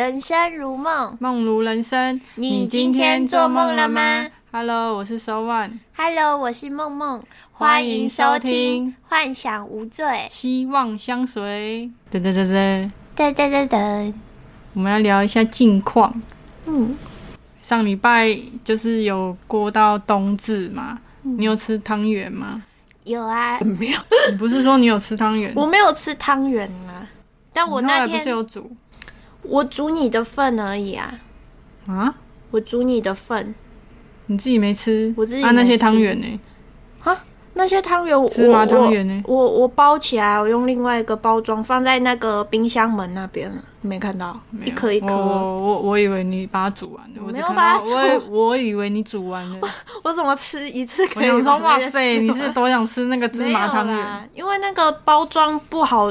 人生如梦，梦如人生。你今天做梦了吗？Hello，我是 So One，？Hello，我是梦梦，欢迎收听《幻想无罪》。希望相随。噔噔噔噔，噔噔噔噔，我们要聊一下近况。嗯，上礼拜就是有过到冬至嘛，嗯你有吃汤圆吗？有啊，没有。你不是说你有吃汤圆？我没有吃汤圆啊，但我那你后来不是天有煮我煮你的份而已啊，啊？我煮你的份。你自己没吃？我自己啊，那些汤圆呢？啊那些汤圆我，芝麻汤圆呢我我我包起来，我用另外一个包装放在那个冰箱门那边了，你没看到？一颗一颗。我我我以为你把它煮完了，我没有把它煮我以我以为你煮完了。我怎么吃一次可以我想说，哇塞，你是多想吃那个芝麻汤圆？因为那个包装不好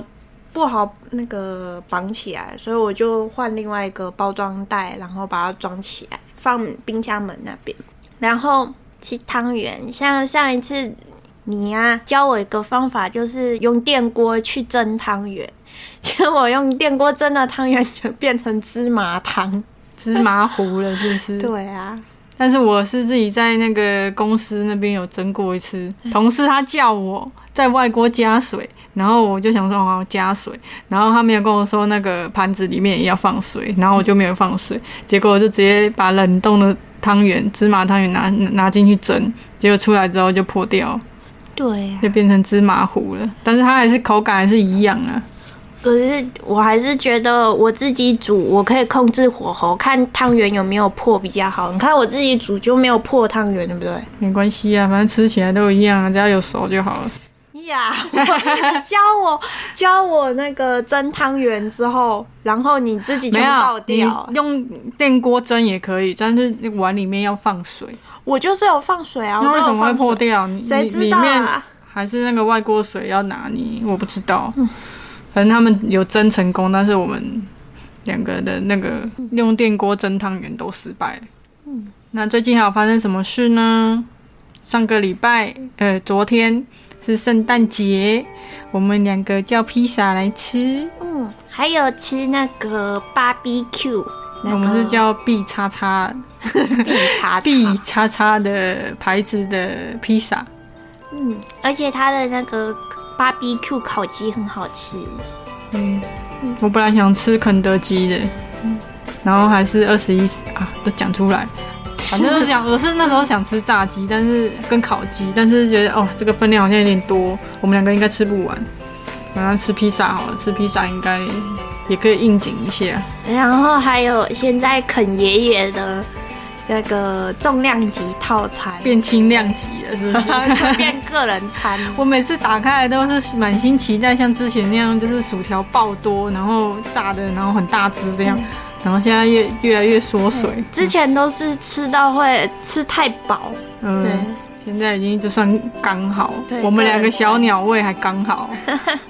不好那个绑起来，所以我就换另外一个包装袋，然后把它装起来，放冰箱门那边。然后吃汤圆，像上一次你啊、教我一个方法，就是用电锅去蒸汤圆。结果用电锅蒸的汤圆就变成芝麻汤。芝麻糊了是不是？对啊，但是我是自己在那个公司那边有蒸过一次，同事他叫我在外锅加水，然后我就想说我要加水，然后他没有跟我说那个盘子里面也要放水，然后我就没有放水，结果我就直接把冷冻的汤圆芝麻汤圆拿拿进去蒸，结果出来之后就破掉，对啊。就变成芝麻糊了，但是它还是口感还是一样啊。可是我还是觉得我自己煮，我可以控制火候，看汤圆有没有破比较好。你看我自己煮就没有破汤圆，对不对？没关系啊，反正吃起来都一样啊，只要有熟就好了。呀、教我教我那个蒸汤圆之后，然后你自己就没倒掉。用电锅蒸也可以，但是碗里面要放水。我就是有放水啊，那为什么会破？掉？谁知道里面啊？还是那个外锅水要拿你，我不知道。反正他们有蒸成功，但是我们两个的那个用电锅蒸汤圆都失败了。嗯那最近还有发生什么事呢？上个礼拜，呃，昨天是圣诞节，我们两个叫披萨来吃。嗯，还有吃那个 barbecue，那个我们是叫 B 叉叉 B 叉 B 叉叉的牌子的披萨。嗯，而且它的那个 barbecue 烤鸡很好吃。嗯，我本来想吃肯德基的，然后还是二十一啊，都讲出来。反正就是讲，我是那时候想吃炸鸡，但是跟烤鸡，但是觉得哦，这个分量好像有点多，我们两个应该吃不完。然后吃披萨好了，吃披萨应该也可以应景一下。然后还有现在肯爷爷的那个重量级套餐，变轻量级了，是不是？变个人餐。我每次打开来都是满心期待，像之前那样，就是薯条爆多，然后炸的，然后很大只这样，然后现在越越来越缩水。之前都是吃到会吃太饱，嗯，对现在已经就算刚好对，我们两个小鸟胃还刚好，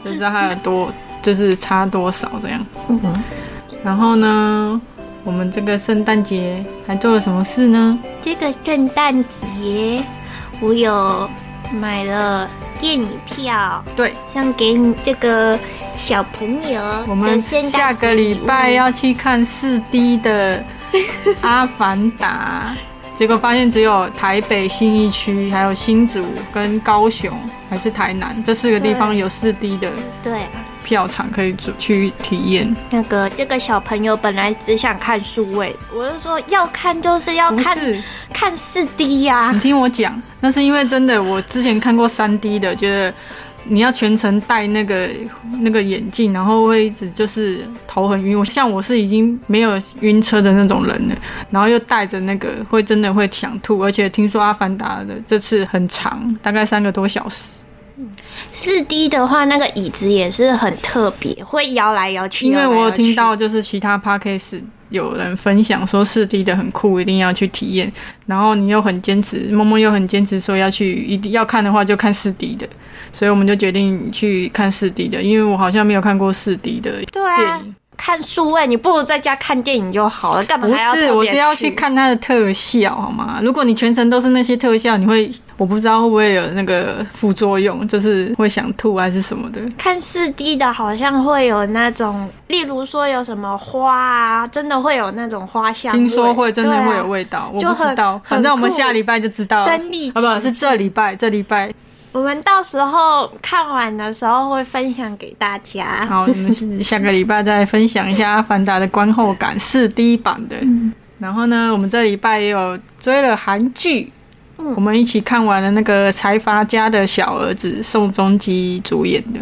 就知道它有多就是差多少这样。嗯，然后呢，我们这个圣诞节还做了什么事呢？这个圣诞节我有买了电影票，对，像给你这个小朋友我们下个礼拜要去看四 D 的《阿凡达》，结果发现只有台北信义区、还有新竹跟高雄还是台南这四个地方有四 D 的对。票场可以去去体验。那个这个小朋友本来只想看数位，我就说要看就是要看是，看四 D 呀、你听我讲，那是因为真的，我之前看过三 D 的，觉得你要全程戴那个那个眼镜，然后会一直就是头很晕。我像我是已经没有晕车的那种人了，然后又戴着那个，会真的会想吐。而且听说《阿凡达》的这次很长，大概三个多小时。四 D 的话，那个椅子也是很特别，会摇来摇去。因为我有听到就是其他 p a r k a s 有人分享说四 D 的很酷，一定要去体验。然后你又很坚持，默默又很坚持说要去，一定要看的话就看四 D 的，所以我们就决定去看四 D 的，因为我好像没有看过四 D 的对啊电影。看数位，你不如在家看电影就好了，干嘛不还要不是，我是要去看它的特效，好吗？如果你全程都是那些特效，你会我不知道会不会有那个副作用，就是会想吐还是什么的。看四 D 的，好像会有那种，例如说有什么花啊，真的会有那种花香味。听说会真的会有味道，我不知道，反正我们下礼拜就知道了。身临啊，不其是这礼拜，这礼拜我们到时候看完的时候会分享给大家。好，我们下个礼拜再分享一下《阿凡达》的观后感，四 D 版的。然后呢，我们这礼拜也有追了韩剧，嗯我们一起看完了那个财阀家的小儿子宋仲基主演的。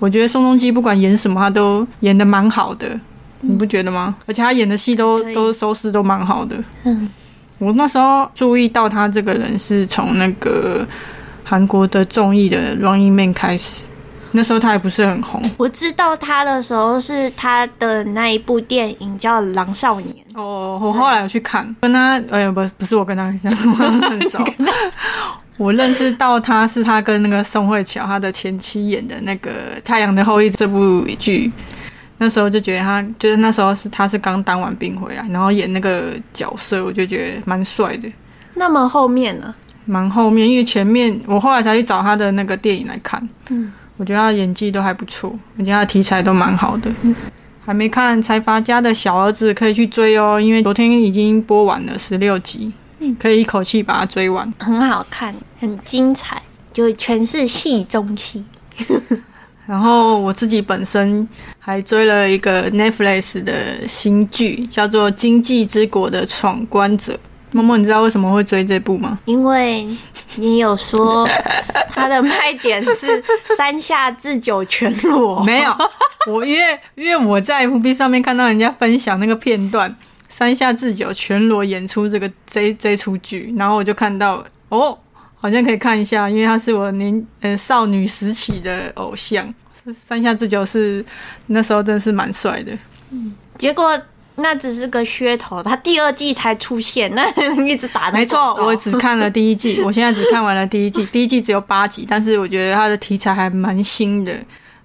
我觉得宋仲基不管演什么，他都演的蛮好的，你不觉得吗？而且他演的戏都都收视都蛮好的。嗯，我那时候注意到他这个人是从那个韩国的综艺的《Running Man》开始，那时候他还不是很红。我知道他的时候是他的那一部电影叫《狼少年》，哦，我后来有去看，跟他，哎、不，不是我跟他很熟。我认识到他是他跟那个宋慧乔他的前妻演的那个《太阳的后裔》这部剧，那时候就觉得他就是那时候是他是刚当完兵回来，然后演那个角色，我就觉得蛮帅的，那么后面呢？蛮后面，因为前面我后来才去找他的那个电影来看，嗯，我觉得他的演技都还不错，而且他的题材都蛮好的。还没看《财阀家的小儿子》，可以去追哦，因为昨天已经播完了十六集，可以一口气把它追完。很好看，很精彩，就全是戏中戏。然后我自己本身还追了一个 Netflix 的新剧，叫做《经济之国的闯关者》。默默，你知道为什么会追这部吗？因为你有说 它的卖点是三下智久全裸，没有，我因为因为我在 FB 上面看到人家分享那个片段，山下智久全裸演出这个这这出剧，然后我就看到哦，好像可以看一下，因为他是我年呃少女时期的偶像，是山下智久是那时候真的是蛮帅的。嗯结果那只是个噱头，他第二季才出现，那一直打没错，我只看 了第一季，我现在只看完了第一季，第一季只有八集，但是我觉得它的题材还蛮新的，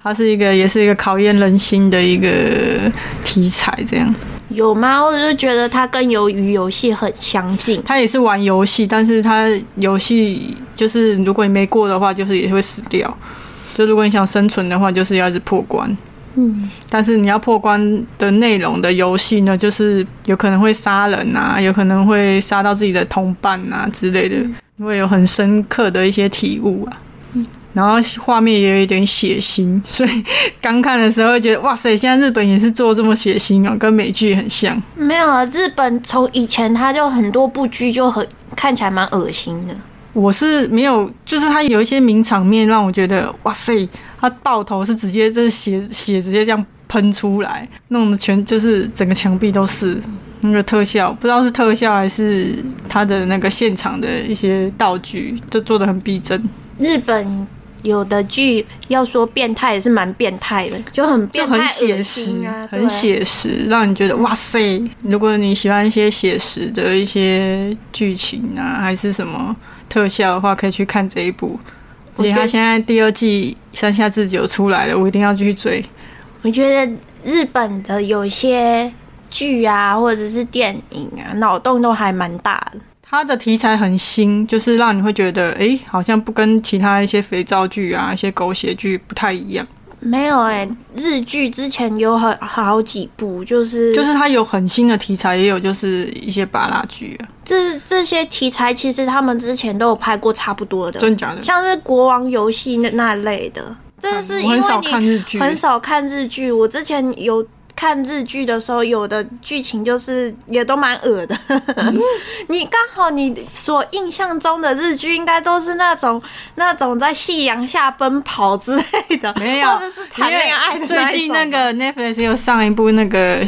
它是一个也是一个考验人心的一个题材，这样。有吗？我就觉得它跟鱿鱼游戏很相近。它也是玩游戏，但是它游戏就是如果你没过的话，就是也会死掉。就如果你想生存的话，就是要一直破关。嗯，但是你要破关的内容的游戏呢，就是有可能会杀人啊，有可能会杀到自己的同伴啊之类的，会有很深刻的一些体悟啊。然后画面也有一点血腥，所以刚看的时候会觉得哇塞，现在日本也是做这么血腥哦，跟美剧很像。没有啊，日本从以前它就很多部剧就很看起来蛮恶心的。我是没有，就是它有一些名场面让我觉得哇塞，它爆头是直接就是血血直接这样喷出来，弄得全就是整个墙壁都是那个特效，不知道是特效还是他的那个现场的一些道具，就做的很逼真，日本有的剧要说变态也是蛮变态的，就很就、很写实啊，，很写实，让你觉得哇塞！如果你喜欢一些写实的一些剧情啊，还是什么特效的话，可以去看这一部。而且我觉得它现在第二季山下智久出来了，我一定要继续追。我觉得日本的有些剧啊，或者是电影啊，脑洞都还蛮大的。它的题材很新，就是让你会觉得，诶，好像不跟其他一些肥皂剧啊、一些狗血剧不太一样。没有哎、日剧之前有很好几部，就是就是它有很新的题材，也有就是一些巴拉剧啊，这这些题材，其实他们之前都有拍过差不多的，真假的？像是国王游戏那那类的。但是因为我很少看你日剧，很少看日剧，我之前有看日剧的时候，有的剧情就是也都蛮恶的。你刚好你所印象中的日剧，应该都是那种那种在夕阳下奔跑之类的，没有或者是谈恋爱的最近那个 Netflix 又上一部那个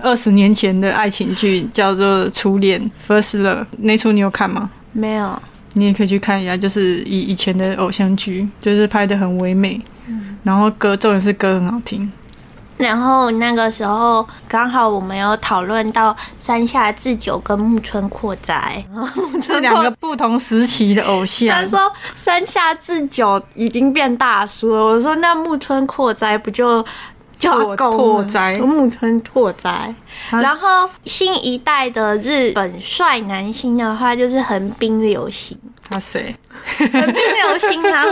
二十年前的爱情剧，叫做《初恋 First Love》，那出你有看吗？没有，你也可以去看一下，就是以以前的偶像剧，就是拍的很唯美，然后歌重点是歌很好听。然后那个时候刚好我们有讨论到山下智久跟木村拓哉，这两个不同时期的偶像他。说山下智久已经变大叔了，我说那木村拓哉不就就阿公了拓哉木村拓哉。然后新一代的日本帅男星的话，就是横滨流星。他谁？横滨流星，然后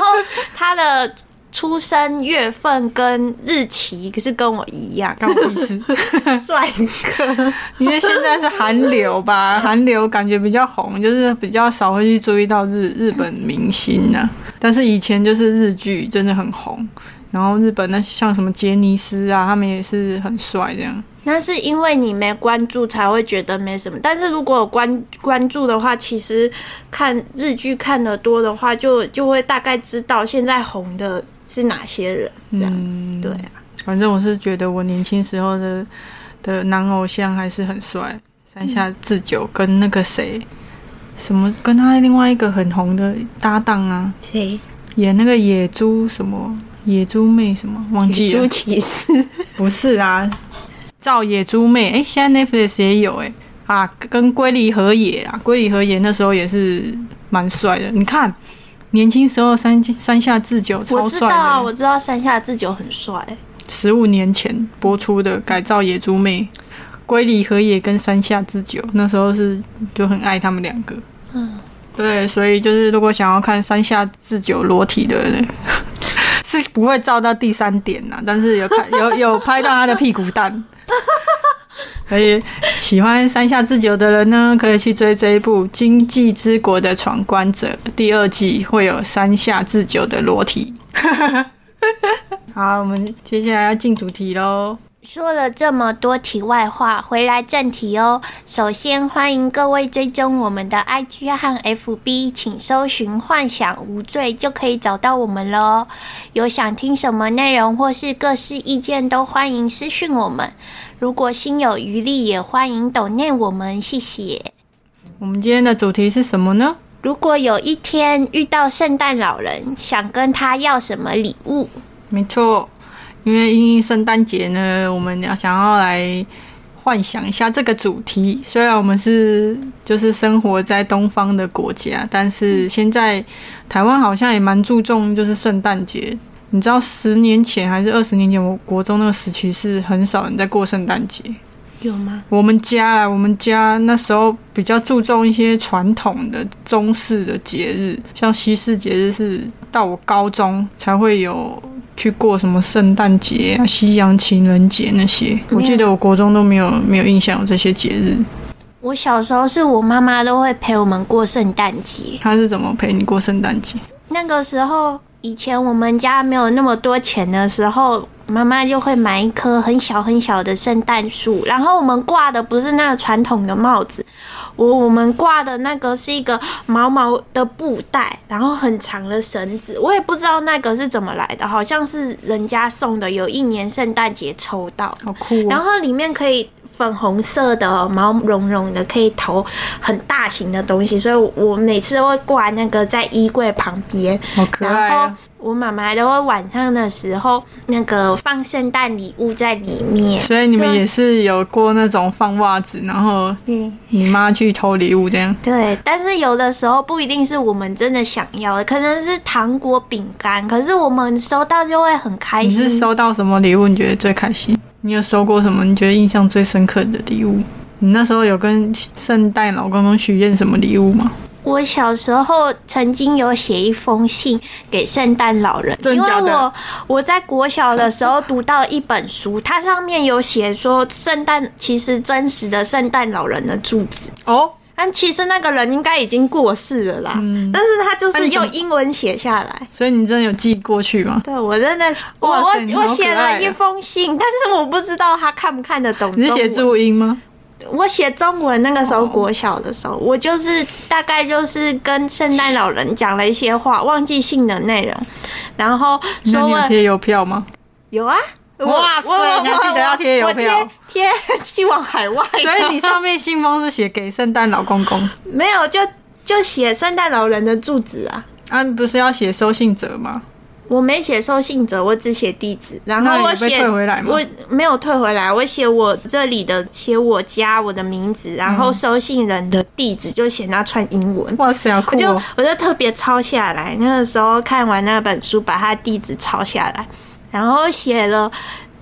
他的出生月份跟日期可是跟我一样，干我屁事。帅哥。因为现在是韩流吧，韩流感觉比较红，就是比较少会去注意到日日本明星呢、但是以前就是日剧真的很红，然后日本那像什么杰尼斯啊，他们也是很帅这样。那是因为你没关注才会觉得没什么，但是如果有关关注的话，其实看日剧看的多的话，就就会大概知道现在红的是哪些人。这样，嗯，对啊，反正我是觉得我年轻时候的的男偶像还是很帅，山下智久跟那个谁，什么跟他另外一个很红的搭档啊，谁？演那个野猪什么野猪妹什么忘记了猪，骑士。不是啊，造野猪妹，哎、现在 Netflix 也有哎、啊，跟龟梨和也啊，龟梨和也那时候也是蛮帅的，你看。年轻时候山山下智久超帅知道啊，我知道山下智久很帅。十五年前播出的改造野猪妹，龟梨和也跟山下智久，那时候是就很爱他们两个。嗯，对，所以就是如果想要看山下智久裸体的人，是不会照到第三点呐，但是有看有有拍到他的屁股蛋。所以喜欢山下智久的人呢，可以去追这一部《经济之国的闯关者》第二季，会有山下智久的裸体。好，我们接下来要进主题喽。说了这么多题外话，回来正题哦。首先欢迎各位追踪我们的 IG 和 FB，请搜寻“幻想无罪”就可以找到我们喽。有想听什么内容或是各式意见，都欢迎私讯我们。如果心有余力，也欢迎抖念我们，谢谢。我们今天的主题是什么呢？如果有一天遇到圣诞老人，想跟他要什么礼物？没错，因为因应圣诞节呢，我们要想要来幻想一下这个主题。虽然我们是就是生活在东方的国家，但是现在台湾好像也蛮注重就是圣诞节。你知道十年前还是二十年前，我国中那个时期是很少人在过圣诞节。有吗？我们家啊，我们家那时候比较注重一些传统的中式的节日，像西式节日是到我高中才会有去过什么圣诞节啊、西洋情人节那些。我记得我国中都没有没有印象有这些节日。我小时候是我妈妈都会陪我们过圣诞节。她是怎么陪你过圣诞节？那个时候，以前我们家没有那么多钱的时候，妈妈就会买一棵很小很小的圣诞树，然后我们挂的不是那个传统的帽子，我我们挂的那个是一个毛毛的布袋，然后很长的绳子，我也不知道那个是怎么来的，好像是人家送的，有一年圣诞节抽到，好酷哦！然后里面可以粉红色的毛茸茸的，可以投很大型的东西，所以我每次都会挂那个在衣柜旁边。好可爱然后啊！我妈妈都会晚上的时候那个放圣诞礼物在里面。所以你们也是有过那种放袜子，然后对你妈去偷礼物这样。对，但是有的时候不一定是我们真的想要的，可能是糖果、饼干，可是我们收到就会很开心。你是收到什么礼物？你觉得最开心？你有收过什么？你觉得印象最深刻的礼物？你那时候有跟圣诞老公公许愿什么礼物吗？我小时候曾经有写一封信给圣诞老人，因为我我在国小的时候读到一本书，它上面有写说圣诞其实真实的圣诞老人的住址，哦，但其实那个人应该已经过世了啦，但是他就是用英文写下来。所以你真的有寄过去吗？对我真的是，我我我写了一封信，但是我不知道他看不看得懂。你是写？注音吗？我写中文，那个时候哦国小的时候，我就是大概就是跟圣诞老人讲了一些话，忘记信的内容，然后说我你贴邮票吗？有啊。哇塞你还记得要贴邮我票贴贴寄往海外，所以你上面信封是写给圣诞老公公，没有就就写圣诞老人的住址啊。啊，不是要写收信者吗？我没写收信者，我只写地址，然后我写回来吗我没有退回来，我写我这里的，写我家我的名字，然后收信人的地址就写那串英文。哇塞，好我就酷哦！我就特别抄下来，那个时候看完那本书，把他地址抄下来，然后写了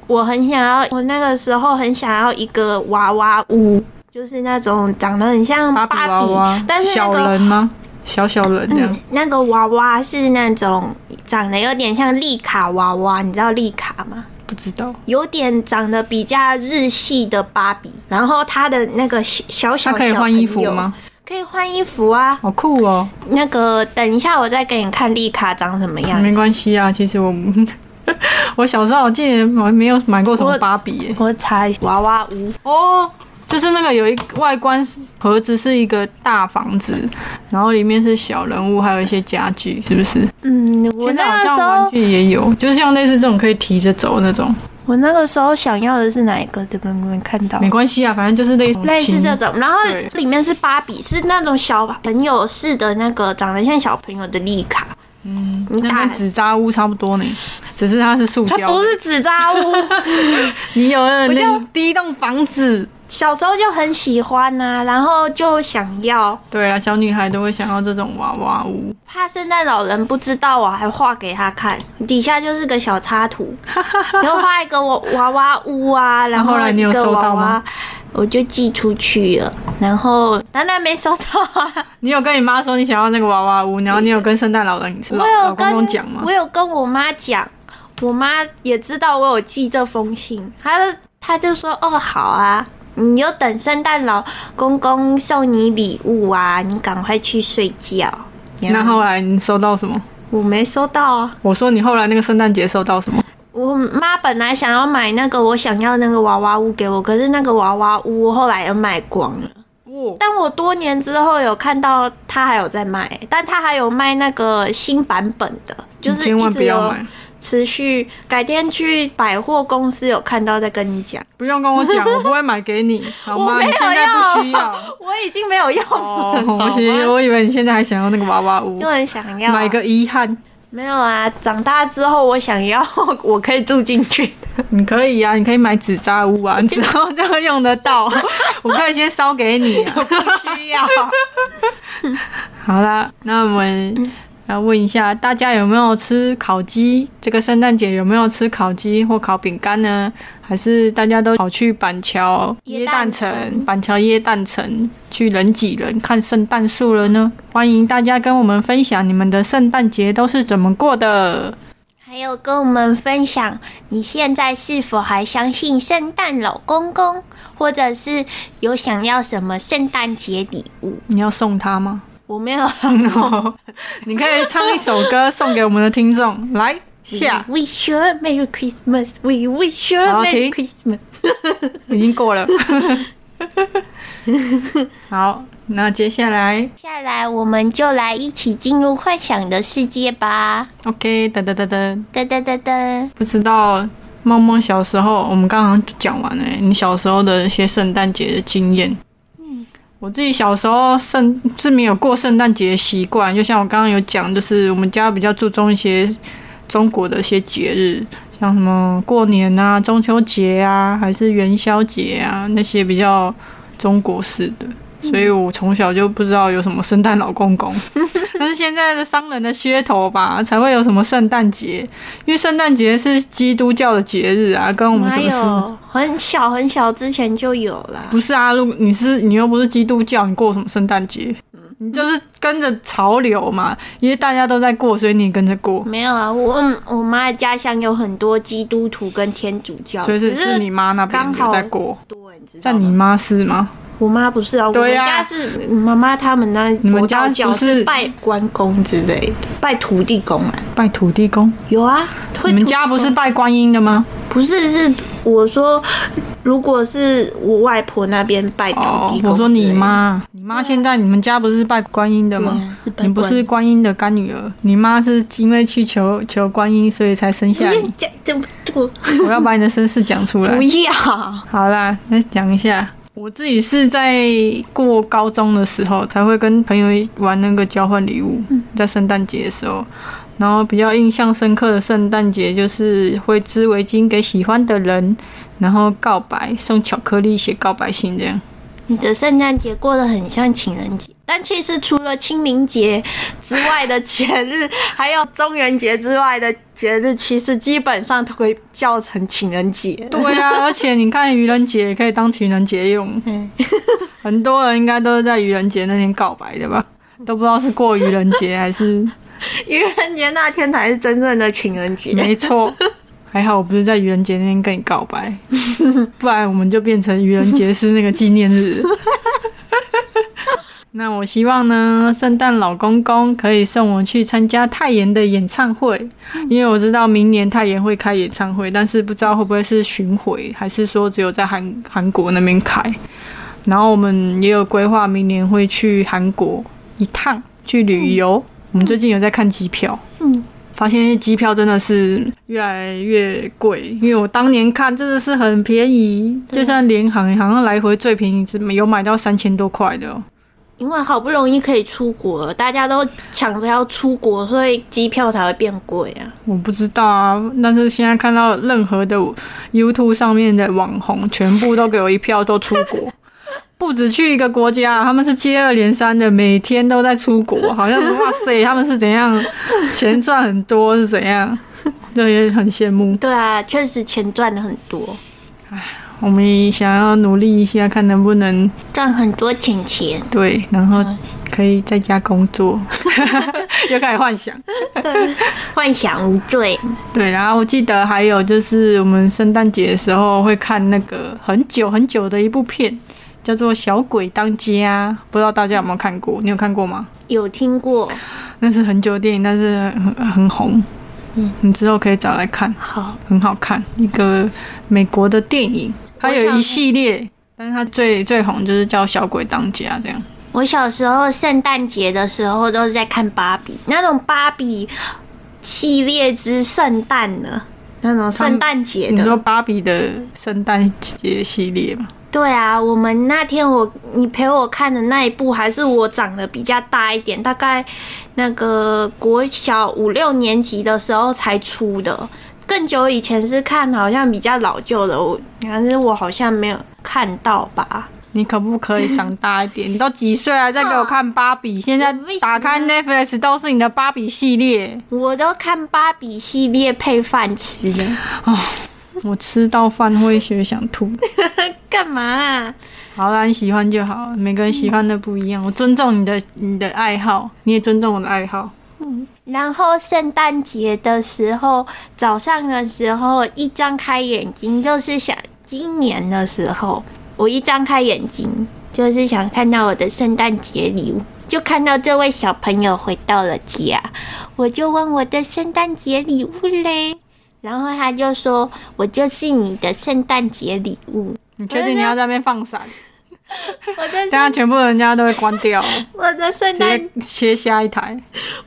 我很想要，我那个时候很想要一个娃娃屋，就是那种长得很像芭芭比，娃娃，但是那个人吗？小小人这样。嗯，那个娃娃是那种长得有点像丽卡娃娃，你知道丽卡吗？不知道，有点长得比较日系的芭比，然后它的那个小小小它可以换衣服吗？？可以换衣服啊。好酷哦！那个等一下我再给你看丽卡长什么样没。关系啊，其实我 我小时候我记得我还没有买过什么芭比耶。我查一下娃娃屋，哦，就是那个有一外观是盒子是一个大房子，然后里面是小人物，还有一些家具，是不是？嗯，我现在好那个时像玩候具也有，就是像类似这种可以提着走那种，我那个时候想要的是哪一个？对不对？你们看到没关系啊，反正就是类似类似这种，然后对里面是芭比，是那种小朋友式的那个长得像小朋友的丽卡。嗯，你跟纸扎屋差不多呢，只是它是塑胶。它不是纸扎屋，你有的我就那第一栋房子，小时候就很喜欢呐、然后就想要，对啊，小女孩都会想要这种娃娃屋。怕圣诞老人不知道，我还画给他看，底下就是个小插图，然后画一个娃娃娃屋啊，然那后来你有一个收到吗娃娃，我就寄出去了，然后楠楠没收到啊。你有跟你妈说你想要那个娃娃屋，然后你有跟圣诞老人老 我有老公讲吗我？有跟我妈讲，我妈也知道我有寄这封信，她她就说哦好啊，你就等圣诞老公公送你礼物啊，你赶快去睡觉。那后来你收到什么？我没收到啊，我说你后来那个圣诞节收到什么？我妈本来想要买那个我想要那个娃娃屋给我，可是那个娃娃屋后来又卖光了。哇，但我多年之后有看到他还有在卖，但他还有卖那个新版本的，就是千万一直有不要买，持续。改天去百货公司有看到再跟你讲。不用跟我讲，我不会买给你，好吗？我没有你现在不需要。我已经没有用我其实我以为你现在还想要那个娃娃屋就，很想要买个遗憾。没有啊。长大之后我想要，我可以住进去的。你可以啊，你可以买纸扎屋啊，你之后这样用得到。我可以先烧给你啊。不需要。好啦，那我们要问一下大家有没有吃烤鸡？这个圣诞节有没有吃烤鸡或烤饼干呢？还是大家都跑去板桥耶诞城、板桥耶诞城去人挤人看圣诞树了呢？欢迎大家跟我们分享你们的圣诞节都是怎么过的。还有跟我们分享，你现在是否还相信圣诞老公公，或者是有想要什么圣诞节礼物？你要送他吗？我没有 你可以唱一首歌送给我们的听众。来下，We wish you a Merry Christmas. We wish you a 好 Merry 停 Christmas. 已经过了。好，那接下来下来我们就来一起进入幻想的世界吧！，OK，噔噔噔噔。噔噔噔噔，不知道梦梦小时候，我们刚刚讲完了，你小时候的一些圣诞节的经验。我自己小时候圣是没有过圣诞节习惯，就像我刚刚有讲，就是我们家比较注重一些中国的一些节日，像什么过年啊、中秋节啊，还是元宵节啊，那些比较中国式的。所以我从小就不知道有什么圣诞老公公，但是现在的商人的噱头吧，才会有什么圣诞节，因为圣诞节是基督教的节日啊，跟我们哪什么事？有很小很小之前就有了？不是啊，如果你是你又不是基督教，你过什么圣诞节？你就是跟着潮流嘛，因为大家都在过，所以你也跟着过。没有啊，我我妈的家乡有很多基督徒跟天主教，所以是是你妈那边在过，对，你知道但你？妈是吗？我妈不是啊，我们家是妈妈他们那佛你们家道教不是是拜关公之类的，拜土地公啊，拜土地公？有啊。你们家不是拜观音的吗？不是是我说，如果是我外婆那边拜土哦地，公，我说你，妈，你妈现在你们家不是拜观音的吗？你不是关观音的干女儿，你妈是因为去求求观音，所以才生下你。这我要把你的身世讲出来 不。要，好啦，那讲一下，我自己是在过高中的时候才会跟朋友玩那个交换礼物，在圣诞节的时候。然后比较印象深刻的圣诞节就是会织围巾给喜欢的人，然后告白，送巧克力，写告白信这样。你的圣诞节过得很像情人节，但其实除了清明节之外的节日，还有中元节之外的节日，其实基本上都会叫成情人节。对啊，而且你看愚人节也可以当情人节用，嗯很多人应该都是在愚人节那天告白的吧？都不知道是过愚人节还是 愚人节那天才是真正的情人节。没错。还好我不是在愚人节那天跟你告白，不然我们就变成愚人节是那个纪念日。那我希望呢，圣诞老公公可以送我去参加泰妍的演唱会，因为我知道明年泰妍会开演唱会，但是不知道会不会是巡回，还是说只有在韩韩国那边开。然后我们也有规划明年会去韩国一趟去旅游，我们最近有在看机票，嗯，发现机票真的是越来越贵，因为我当年看真的是很便宜，就算联航好像来回最便宜只有买到三千多块的哦。因为好不容易可以出国了，大家都抢着要出国，所以机票才会变贵啊。我不知道啊，但是现在看到任何的 YouTube 上面的网红，全部都给我一票都出国，不止去一个国家，他们是接二连三的，每天都在出国，好像哇塞，他们是怎样钱赚很多是怎样，对，也很羡慕。对啊，确实钱赚的很多，我们想要努力一下，看能不能赚很多钱钱。对，然后可以在家工作，又开始幻想。对，幻想无罪。对，然后我记得还有就是我们圣诞节的时候会看那个很久很久的一部片，叫做《小鬼当家》，不知道大家有没有看过？你有看过吗？有听过，那是很久的电影，但是很很很红。嗯，你之后可以找来看，好，很好看，一个美国的电影，它有一系列，但是它最最红就是叫《小鬼当家》这样。我小时候圣诞节的时候都是在看芭比，那种芭比系列之圣诞的，那种圣诞节的你说。芭比的圣诞节系列吗？对啊，我们那天我你陪我看的那一部，还是我长得比较大一点，大概那个国小五六年级的时候才出的。更久以前是看好像比较老旧的，我但是我好像没有看到吧。你可不可以长大一点？你都几岁了，再给我看芭比？现在打开 Netflix 都是你的芭比系列，我都看芭比系列配饭吃的，我吃到饭会学想吐。干嘛啊、好啦，你喜欢就好，每个人喜欢的不一样，我尊重你的你的爱好，你也尊重我的爱好。然后圣诞节的时候，早上的时候一张开眼睛就是想，今年的时候我一张开眼睛就是想看到我的圣诞节礼物，就看到这位小朋友回到了家，我就问我的圣诞节礼物嘞，然后他就说我就是你的圣诞节礼物，你确定你要在那边放闪？我的大家全部人家都会关掉，我的圣直诞接切下一台。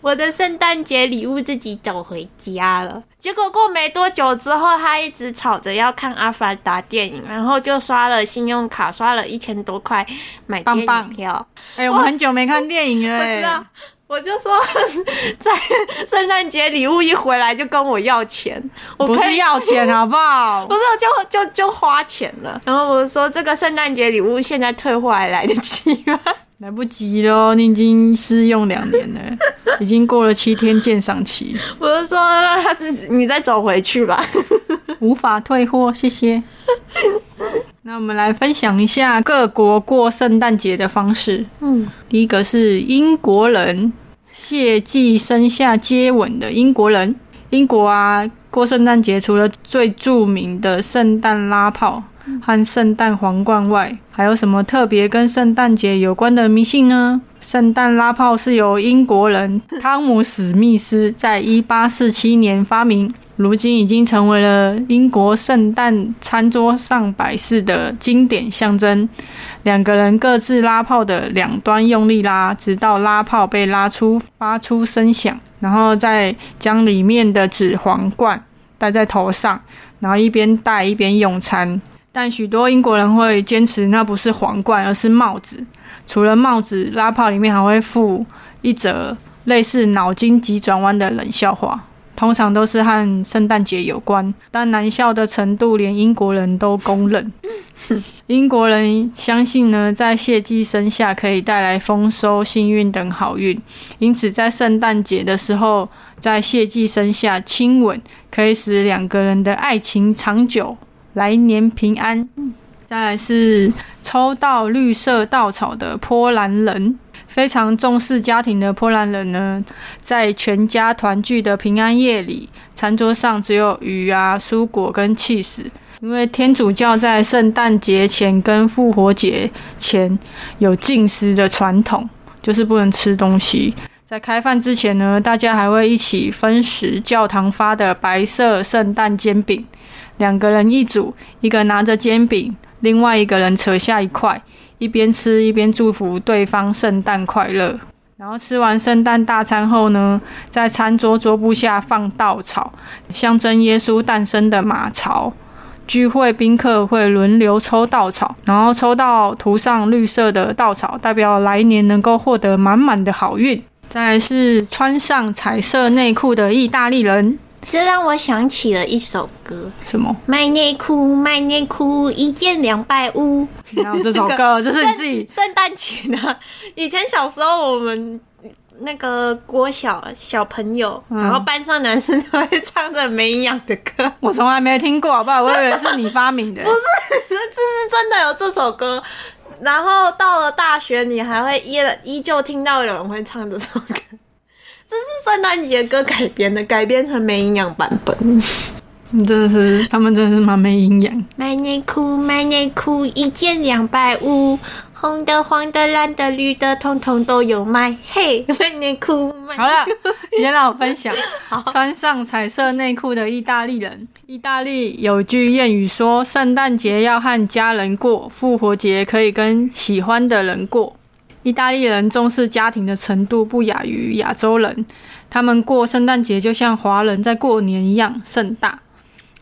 我的圣诞节礼物自己走回家了。结果过没多久之后，他一直吵着要看《阿凡达》电影，然后就刷了信用卡，刷了一千多块买电影票。哎、我们很久没看电影了、哎我知道，我就说 在圣诞节礼物一回来就跟我要钱，我不是要钱 好不好不？是就就就花钱了。然后我说这个圣诞节礼物现在退货还来得及吗？来不及喽，你已经试用两年了，已经过了七天鉴赏期，我就说让他自己你再走回去吧。无法退货，谢谢。那我们来分享一下各国过圣诞节的方式。嗯，第一个是英国人，谢季生下接吻的英国人。英国啊，过圣诞节除了最著名的圣诞拉炮和圣诞皇冠外，还有什么特别跟圣诞节有关的迷信呢？圣诞拉炮是由英国人汤姆史密斯在一八四七年发明，如今已经成为了英国圣诞餐桌上摆饰的经典象征。两个人各自拉炮的两端用力拉，直到拉炮被拉出发出声响，然后再将里面的纸皇冠戴在头上，然后一边戴一边用餐。但许多英国人会坚持那不是皇冠，而是帽子。除了帽子，拉炮里面还会附一则类似脑筋急转弯的冷笑话，通常都是和圣诞节有关，但难笑的程度连英国人都公认。英国人相信呢，在谢祭生下可以带来丰收、幸运等好运，因此在圣诞节的时候，在谢祭生下亲吻，可以使两个人的爱情长久，来年平安。再来是抽到绿色稻草的波兰人，非常重视家庭的波兰人呢，在全家团聚的平安夜里，餐桌上只有鱼啊、蔬果跟气死。因为天主教在圣诞节前跟复活节前有禁食的传统，就是不能吃东西。在开饭之前呢，大家还会一起分食教堂发的白色圣诞煎饼，两个人一组，一个拿着煎饼，另外一个人扯下一块，一边吃一边祝福对方圣诞快乐。然后吃完圣诞大餐后呢，在餐桌桌布下放稻草，象征耶稣诞生的马槽。聚会宾客会轮流抽稻草，然后抽到涂上绿色的稻草，代表来年能够获得满满的好运。再来是穿上彩色内裤的意大利人，这让我想起了一首歌，什么？卖内裤，卖内裤，一件两百五。哪有这首歌？这是你自己圣诞节的。以前小时候我们。那个郭小小朋友，然后班上男生都会唱着没营养的歌，我从来没听过，好不好？我以为是你发明的。不是，这是真的有这首歌。然后到了大学，你还会依依旧听到有人会唱这首歌。这是圣诞节歌改编的，改编成没营养版本。你真的是，他们真的是蛮没营养。买内裤，买内裤，一件两百五。红的、黄的、蓝的、绿的，通通都有卖。嘿，卖内裤。好了，先让我分享。穿上彩色内裤的意大利人。意大利有句谚语说：“圣诞节要和家人过，复活节可以跟喜欢的人过。”意大利人重视家庭的程度不亚于亚洲人。他们过圣诞节就像华人在过年一样盛大。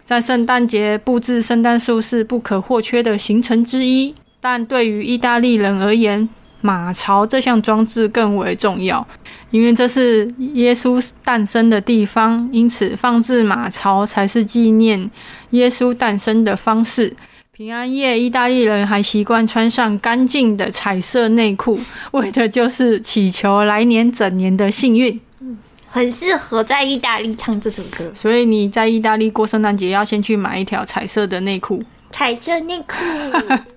在圣诞节布置圣诞树是不可或缺的行程之一。但对于意大利人而言，马槽这项装置更为重要，因为这是耶稣诞生的地方，因此放置马槽才是纪念耶稣诞生的方式。平安夜，意大利人还习惯穿上干净的彩色内裤，为的就是祈求来年整年的幸运。嗯，很适合在意大利唱这首歌。所以你在意大利过圣诞节，要先去买一条彩色的内裤。彩色内裤，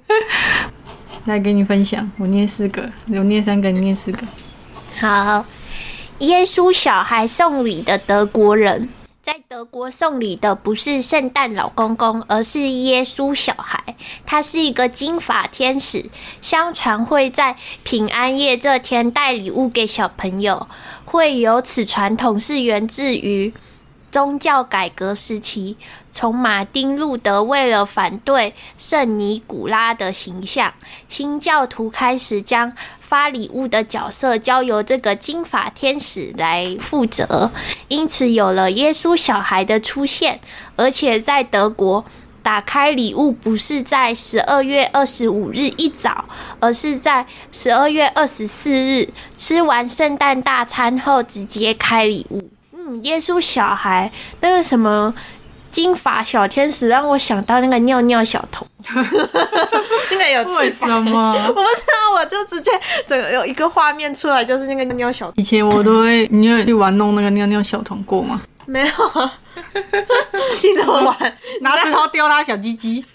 来给你分享。我念四个，我念三个，你念四个。好，耶稣小孩送礼的德国人，在德国送礼的不是圣诞老公公，而是耶稣小孩。他是一个金发天使，相传会在平安夜这天带礼物给小朋友。会有此传统是源自于。宗教改革时期，从马丁路德为了反对圣尼古拉的形象，新教徒开始将发礼物的角色交由这个金发天使来负责，因此有了耶稣小孩的出现。而且在德国，打开礼物不是在十二月二十五日一早，而是在十二月二十四日吃完圣诞大餐后直接开礼物。耶稣小孩那个什么金发小天使，让我想到那个尿尿小童，那个有为什么？我不知道，我就直接整个有一个画面出来，就是那个尿尿小。以前我都会，你有去玩弄那个尿尿小童过吗？没有啊，你怎么玩？拿石头丢他小鸡鸡，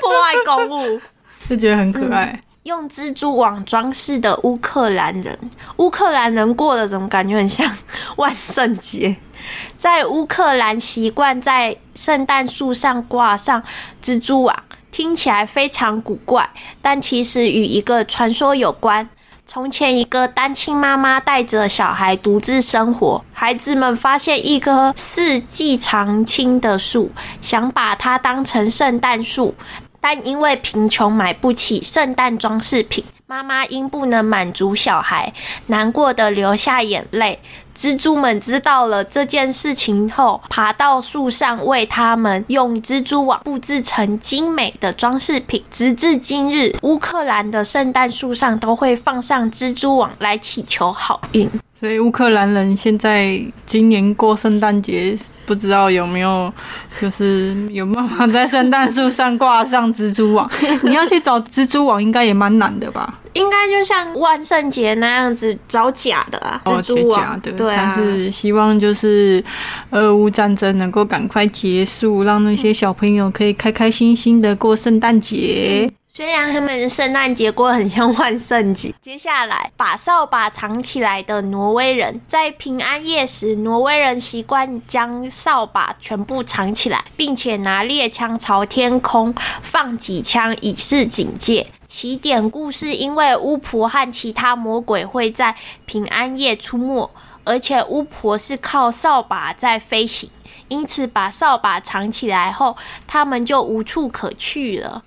破坏公物，就觉得很可爱。用蜘蛛网装饰的乌克兰人，乌克兰人过的怎么感觉很像万圣节？在乌克兰习惯在圣诞树上挂上蜘蛛网，听起来非常古怪，但其实与一个传说有关。从前，一个单亲妈妈带着小孩独自生活，孩子们发现一棵四季常青的树，想把它当成圣诞树。但因为贫穷买不起圣诞装饰品，妈妈因不能满足小孩，难过的流下眼泪。蜘蛛们知道了这件事情后，爬到树上为他们用蜘蛛网布置成精美的装饰品。直至今日，乌克兰的圣诞树上都会放上蜘蛛网来祈求好运。所以乌克兰人现在今年过圣诞节，不知道有没有，就是有办法在圣诞树上挂上蜘蛛网。你要去找蜘蛛网，应该也蛮难的吧？应该就像万圣节那样子找假的啊，蜘蛛网。对啊。但是希望就是俄乌战争能够赶快结束，让那些小朋友可以开开心心的过圣诞节。虽然他们圣诞节过很像万圣节，接下来把扫把藏起来的挪威人，在平安夜时，挪威人习惯将扫把全部藏起来，并且拿猎枪朝天空放几枪以示警戒。起点故事因为巫婆和其他魔鬼会在平安夜出没，而且巫婆是靠扫把在飞行，因此把扫把藏起来后，他们就无处可去了。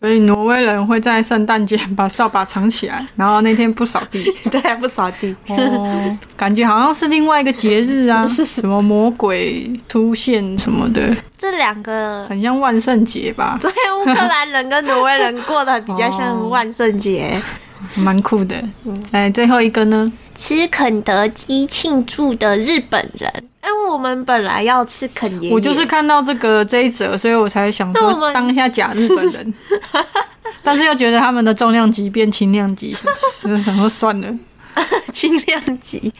所以挪威人会在圣诞节把扫把藏起来，然后那天不扫地。对，不扫地。哦，感觉好像是另外一个节日啊，什么魔鬼出现什么的，这两个很像万圣节吧？对，乌克兰人跟挪威人过得比较像万圣节，蛮酷的。在最后一个呢，吃肯德基庆祝的日本人。因为我们本来要吃肯爷爷，我就是看到这个这一则，所以我才想说当一下假日本人，但是又觉得他们的重量级变轻量级，想说算了。轻量级。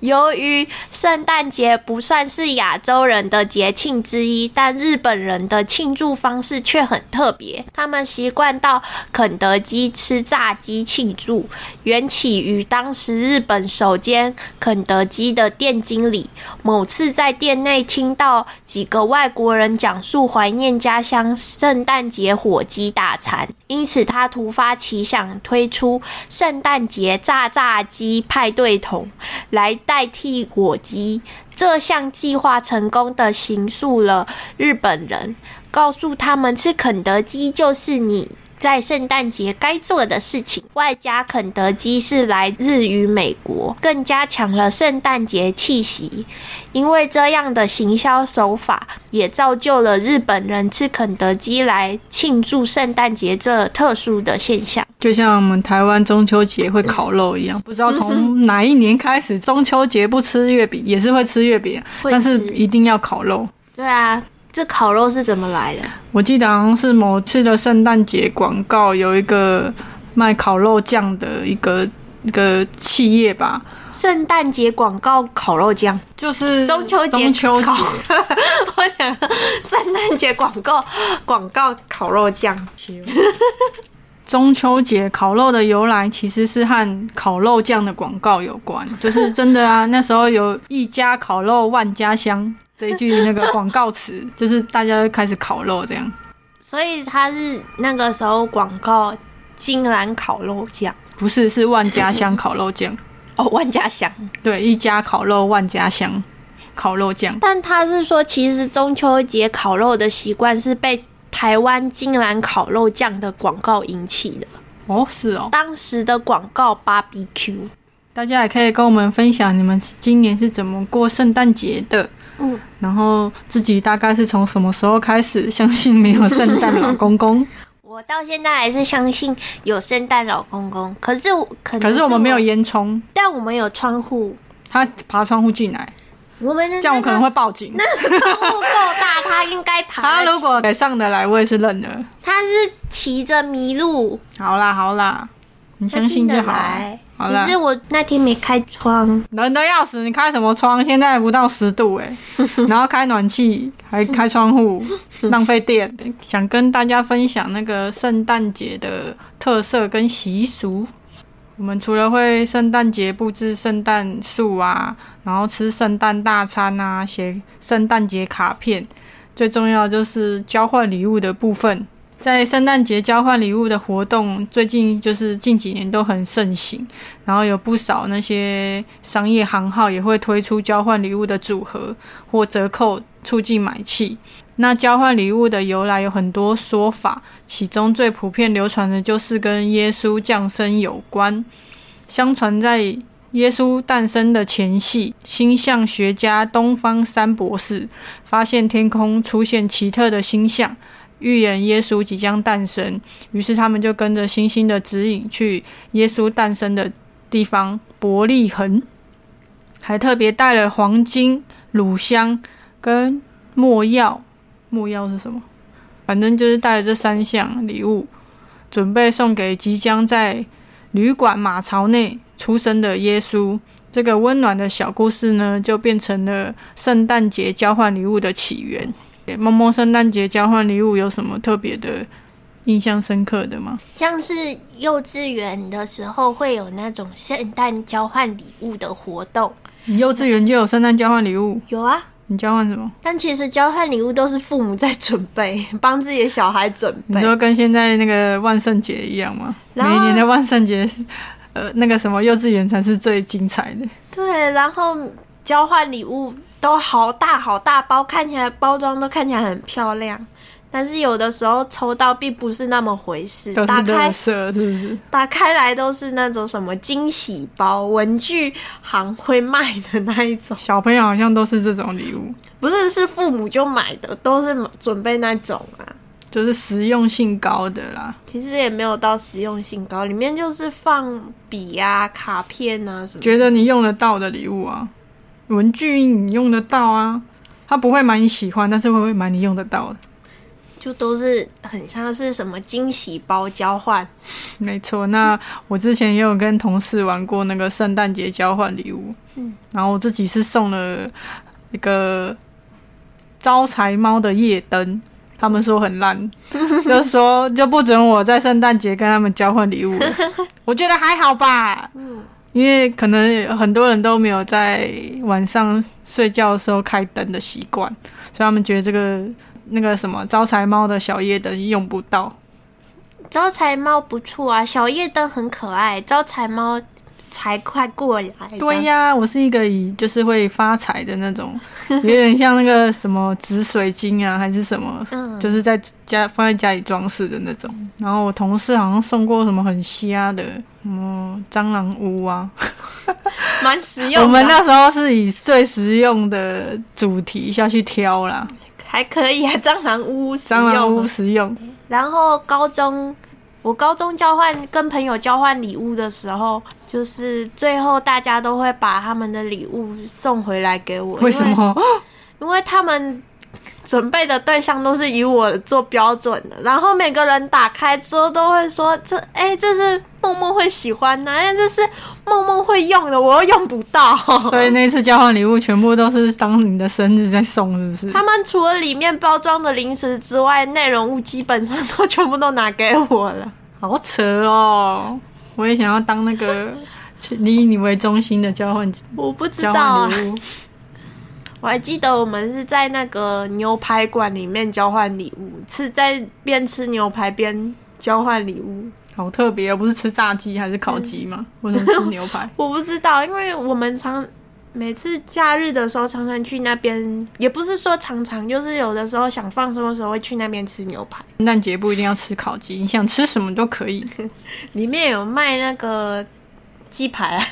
由于圣诞节不算是亚洲人的节庆之一，但日本人的庆祝方式却很特别。他们习惯到肯德基吃炸鸡庆祝，缘起于当时日本首间肯德基的店经理某次在店内听到几个外国人讲述怀念家乡圣诞节火鸡大餐，因此他突发奇想推出圣诞节炸炸。鸡派对桶来代替火鸡，这项计划成功的形塑了日本人，告诉他们吃肯德基就是你。在圣诞节该做的事情，外加肯德基是来自于美国，更加强了圣诞节气息。因为这样的行销手法，也造就了日本人吃肯德基来庆祝圣诞节这特殊的现象。就像我们台湾中秋节会烤肉一样，不知道从哪一年开始，中秋节不吃月饼也是会吃月饼，但是一定要烤肉。对啊。这烤肉是怎么来的？我记得好像是某次的圣诞节广告，有一个卖烤肉酱的一个一个企业吧。圣诞节广告烤肉酱就是中秋节中秋节。我想圣诞节广告广告烤肉酱。中秋节烤肉的由来其实是和烤肉酱的广告有关，就是真的啊。那时候有一家烤肉万家香。这一句那个广告词 就是大家开始烤肉这样，所以他是那个时候广告金兰烤肉酱，不是是万家香烤肉酱。哦，万家香。对一家烤肉万家香烤肉酱，但他是说其实中秋节烤肉的习惯是被台湾金兰烤肉酱的广告引起的哦，是哦，当时的广告 BBQ，大家也可以跟我们分享你们今年是怎么过圣诞节的。嗯，然后自己大概是从什么时候开始相信没有圣诞老公公？我到现在还是相信有圣诞老公公，可是可可是我们没有烟囱，但我们有窗户，他爬窗户进来，我们这样我可能会报警。那个窗户够大，他应该爬。他如果上得来，我也是认的。他是骑着麋鹿。好啦好啦，你相信就好。只是我那天没开窗，冷的要死。你开什么窗？现在不到十度哎，然后开暖气还开窗户，浪费电。想跟大家分享那个圣诞节的特色跟习俗。我们除了会圣诞节布置圣诞树啊，然后吃圣诞大餐啊，写圣诞节卡片，最重要就是交换礼物的部分。在圣诞节交换礼物的活动，最近就是近几年都很盛行，然后有不少那些商业行号也会推出交换礼物的组合或折扣，促进买气。那交换礼物的由来有很多说法，其中最普遍流传的就是跟耶稣降生有关。相传在耶稣诞生的前夕，星象学家东方三博士发现天空出现奇特的星象。预言耶稣即将诞生，于是他们就跟着星星的指引去耶稣诞生的地方伯利恒，还特别带了黄金、乳香跟墨药。墨药是什么？反正就是带了这三项礼物，准备送给即将在旅馆马槽内出生的耶稣。这个温暖的小故事呢，就变成了圣诞节交换礼物的起源。萌萌圣诞节交换礼物有什么特别的印象深刻的吗？像是幼稚园的时候会有那种圣诞交换礼物的活动，你幼稚园就有圣诞交换礼物，有啊。你交换什么？但其实交换礼物都是父母在准备，帮自己的小孩准备。你说跟现在那个万圣节一样吗？每年的万圣节是，呃，那个什么幼稚园才是最精彩的。对，然后交换礼物都好大好大包，看起来包装都看起来很漂亮。但是有的时候抽到并不是那么回事，打开色，是不是？打开来都是那种什么惊喜包，文具行会卖的那一种，小朋友好像都是这种礼物，不是是父母就买的，都是准备那种啊。就是实用性高的啦。其实也没有到实用性高，里面就是放笔啊、卡片啊什么。觉得你用得到的礼物啊，文具你用得到啊，他不会买你喜欢，但是会会买你用得到的。就都是很像是什么惊喜包交换，没错，那我之前也有跟同事玩过那个圣诞节交换礼物，嗯，然后我自己是送了一个招财猫的夜灯，他们说很烂，就说就不准我在圣诞节跟他们交换礼物。我觉得还好吧，嗯，因为可能很多人都没有在晚上睡觉的时候开灯的习惯，所以他们觉得这个那个什么招财猫的小夜灯用不到。招财猫不错啊，小夜灯很可爱，招财猫才快过来。对呀、我是一个以就是会发财的那种，有点像那个什么紫水晶啊，还是什么，嗯，就是在家放在家里装饰的那种。然后我同事好像送过什么很瞎的，什么蟑螂屋啊。蛮实用的。我们那时候是以最实用的主题下去挑啦，还可以啊，蟑螂屋蟑螂屋实用。然后高中，我高中交换跟朋友交换礼物的时候，就是最后大家都会把他们的礼物送回来给我。为什？么？因为他们准备的对象都是以我做标准的，然后每个人打开之后都会说：“这哎、这是梦梦会喜欢的，但，这是梦梦会用的，我又用不到。”所以那次交换礼物全部都是当你的生日在送，是不是？他们除了里面包装的零食之外，内容物基本上都全部都拿给我了。好扯哦！我也想要当那个以你为中心的交换我不知道。我还记得我们是在那个牛排馆里面交换礼物，吃在边吃牛排边交换礼物。好特别哦，不是吃炸鸡还是烤鸡吗？或者吃牛排？我不知道，因为我们常每次假日的时候常常去那边，也不是说常常，就是有的时候想放松的时候会去那边吃牛排。圣诞节不一定要吃烤鸡，你想吃什么都可以。里面有卖那个鸡排啊，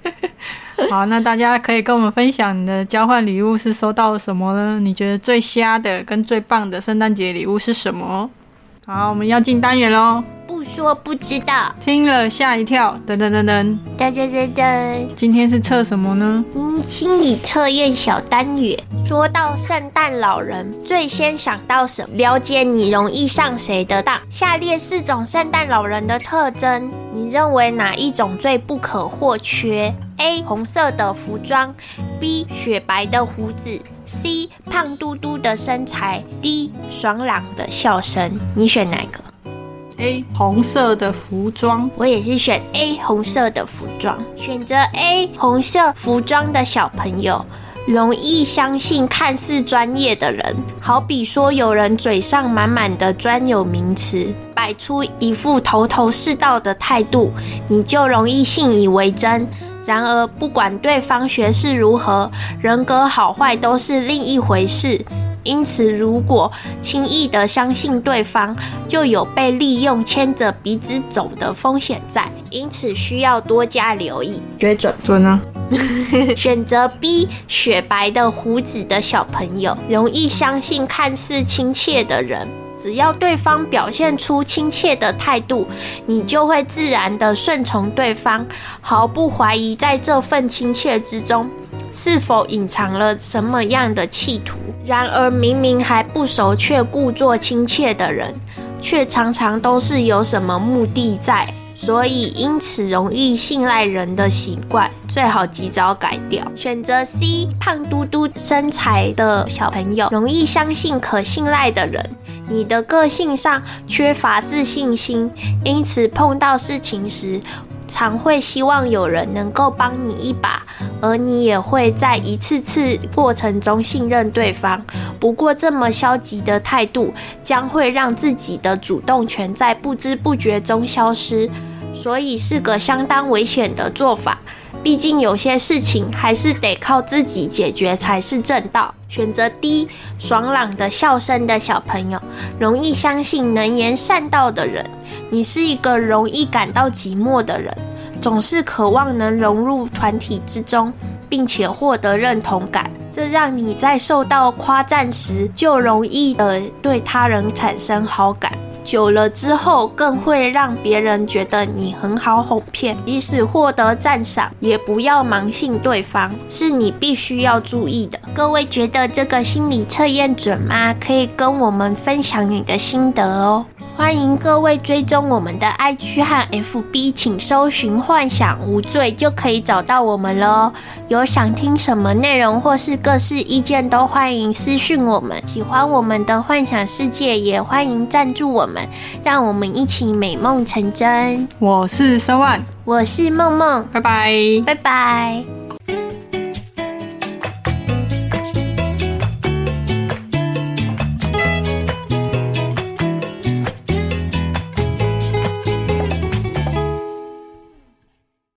好，那大家可以跟我们分享你的交换礼物是收到了什么呢？你觉得最瞎的跟最棒的圣诞节礼物是什么？好，我们要进单元喽。不说不知道。听了吓一跳，噔噔噔噔，噔噔噔噔。今天是测什么呢？嗯，心理测验小单元。说到圣诞老人，最先想到什么？了解你容易上谁的当。下列四种圣诞老人的特征，你认为哪一种最不可或缺？A. 红色的服装，B. 雪白的胡子，C. 胖嘟嘟的身材，D. 爽朗的笑声。你选哪个？A 红色的服装，我也是选 A 红色的服装。选择 A 红色服装的小朋友，容易相信看似专业的人，好比说有人嘴上满满的专有名词，摆出一副头头是道的态度，你就容易信以为真。然而，不管对方学识如何，人格好坏都是另一回事。因此，如果轻易的相信对方，就有被利用、牵着鼻子走的风险在，因此需要多加留意。绝准。准啊！选择 B，雪白的胡子的小朋友，容易相信看似亲切的人。只要对方表现出亲切的态度，你就会自然的顺从对方，毫不怀疑在这份亲切之中是否隐藏了什么样的企图。然而，明明还不熟却故作亲切的人，却常常都是有什么目的在。所以因此容易信赖人的习惯，最好及早改掉。选择 C，胖嘟嘟身材的小朋友容易相信可信赖的人。你的个性上缺乏自信心，因此碰到事情时，常会希望有人能够帮你一把，而你也会在一次次过程中信任对方。不过，这么消极的态度将会让自己的主动权在不知不觉中消失，所以是个相当危险的做法。毕竟有些事情还是得靠自己解决才是正道。选择 D，爽朗的笑声的小朋友，容易相信能言善道的人。你是一个容易感到寂寞的人，总是渴望能融入团体之中，并且获得认同感。这让你在受到夸赞时，就容易的对他人产生好感。久了之后，更会让别人觉得你很好哄骗。即使获得赞赏，也不要盲信对方，是你必须要注意的。各位觉得这个心理测验准吗？可以跟我们分享你的心得哦。欢迎各位追踪我们的 IG 和 FB，请搜寻“幻想无罪”就可以找到我们喽。有想听什么内容或是各式意见，都欢迎私讯我们。喜欢我们的幻想世界，也欢迎赞助我们，让我们一起美梦成真。我是 So One，我是梦梦，拜拜，拜拜。